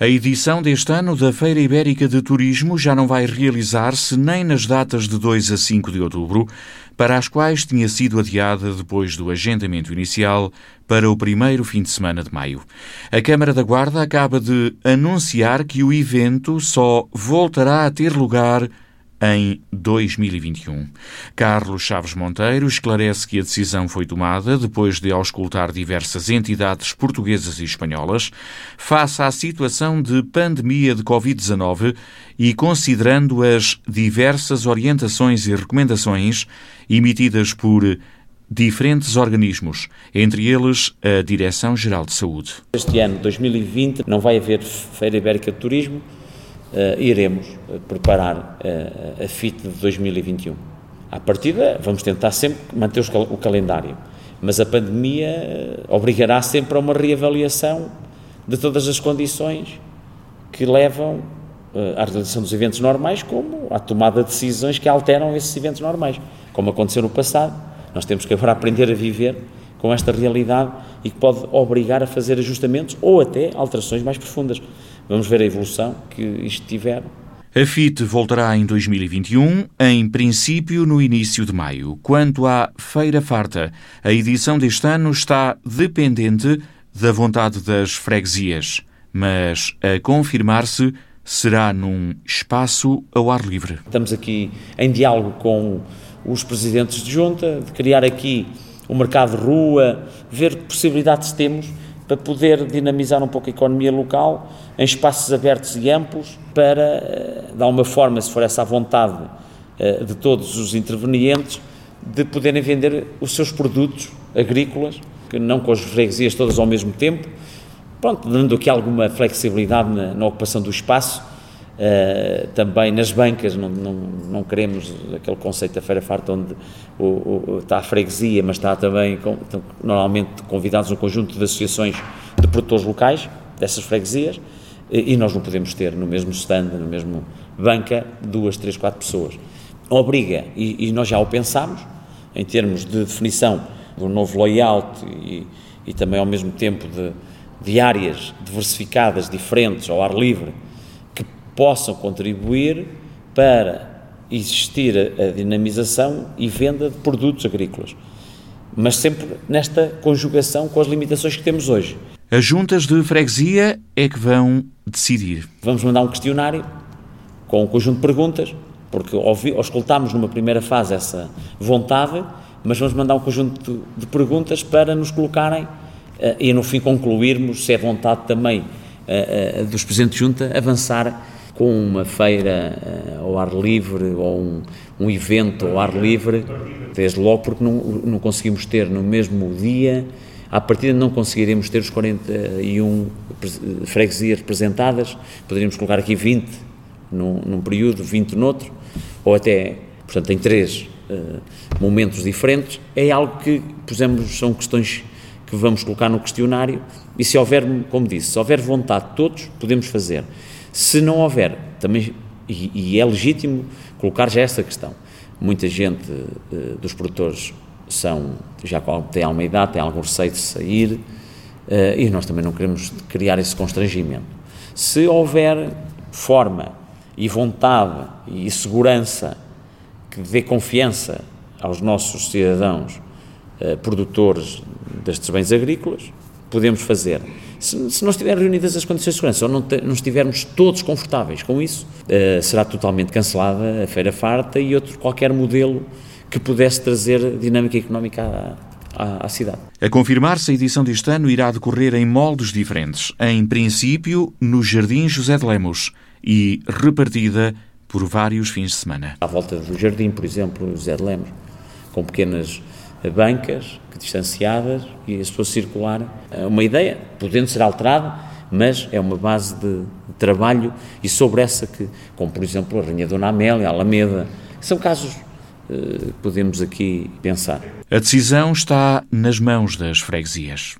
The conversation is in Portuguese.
A edição deste ano da Feira Ibérica de Turismo já não vai realizar-se nem nas datas de 2 a 5 de outubro, para as quais tinha sido adiada depois do agendamento inicial para o primeiro fim de semana de maio. A Câmara da Guarda acaba de anunciar que o evento só voltará a ter lugar em 2021. Carlos Chaves Monteiro esclarece que a decisão foi tomada depois de auscultar diversas entidades portuguesas e espanholas face à situação de pandemia de Covid-19 e considerando as diversas orientações e recomendações emitidas por diferentes organismos, entre eles a Direção-Geral de Saúde. Este ano, 2020, não vai haver Feira Ibérica de Turismo, iremos eh, preparar uh, a FIT de 2021. À partida, vamos tentar sempre manter o calendário, mas a pandemia obrigará sempre a uma reavaliação de todas as condições que levam à realização dos eventos normais, como à tomada de decisões que alteram esses eventos normais, como aconteceu no passado. Nós temos que agora aprender a viver com esta realidade e que pode obrigar a fazer ajustamentos ou até alterações mais profundas. Vamos ver a evolução que isto tiver. A FIT voltará em 2021, em princípio no início de maio. Quanto à Feira Farta, a edição deste ano está dependente da vontade das freguesias, mas a confirmar-se será num espaço ao ar livre. Estamos aqui em diálogo com os presidentes de junta, de criar aqui o mercado de rua, ver que possibilidades temos para poder dinamizar um pouco a economia local em espaços abertos e amplos para, eh, de alguma forma, se for essa a vontade eh, de todos os intervenientes, de poderem vender os seus produtos agrícolas, que não com as freguesias todas ao mesmo tempo, pronto, dando aqui alguma flexibilidade na, na ocupação do espaço Uh, também nas bancas, não, não, não, queremos aquele conceito da Feira Farta onde o, o, está a freguesia, mas está também com, estão normalmente convidados um conjunto de associações de produtores locais dessas freguesias e, e nós não podemos ter no mesmo stand, no mesmo banca, duas, três, quatro pessoas. Obriga, e, e nós já o pensámos, em termos de definição do novo layout e, e também ao mesmo tempo de, de áreas diversificadas, diferentes, ao ar livre, possam contribuir para existir a, dinamização e venda de produtos agrícolas. Mas sempre nesta conjugação com as limitações que temos hoje. As juntas de freguesia é que vão decidir. Vamos mandar um questionário com um conjunto de perguntas, porque escutámos numa primeira fase essa vontade, mas vamos mandar um conjunto de perguntas para nos colocarem eh, e no fim concluirmos se é vontade também eh, eh, dos Presidentes de Junta avançar com uma feira uh, ao ar livre ou um, um, evento ao ar livre, desde logo porque não, não conseguimos ter no mesmo dia, à partida não conseguiremos ter os 41 freguesias representadas, poderíamos colocar aqui 20 num, num período, 20 noutro, ou até, portanto, em três uh, momentos diferentes, é algo que pusemos, são questões que vamos colocar no questionário. E se houver, como disse, se houver vontade de todos, podemos fazer. Se não houver, também, e, e é legítimo colocar já esta questão, muita gente uh, dos produtores são, já têm alguma idade, têm algum receio de sair, uh, e nós também não queremos criar esse constrangimento. Se houver forma e vontade e segurança que dê confiança aos nossos cidadãos uh, produtores destes bens agrícolas, podemos fazer se, se não estiverem reunidas as condições de segurança ou não, te, não estivermos todos confortáveis com isso, uh, será totalmente cancelada a Feira Farta e outro qualquer modelo que pudesse trazer dinâmica económica à, à, cidade. A confirmar-se, a edição deste ano irá decorrer em moldes diferentes. Em princípio, no Jardim José de Lemos e repartida por vários fins de semana. À volta do jardim, por exemplo, José de Lemos, com pequenas bancas distanciadas e as pessoas circularem. É uma ideia, podendo ser alterada, mas é uma base de, trabalho e sobre essa que, como por exemplo a Rainha Dona Amélia, a Alameda, são casos que eh, podemos aqui pensar. A decisão está nas mãos das freguesias.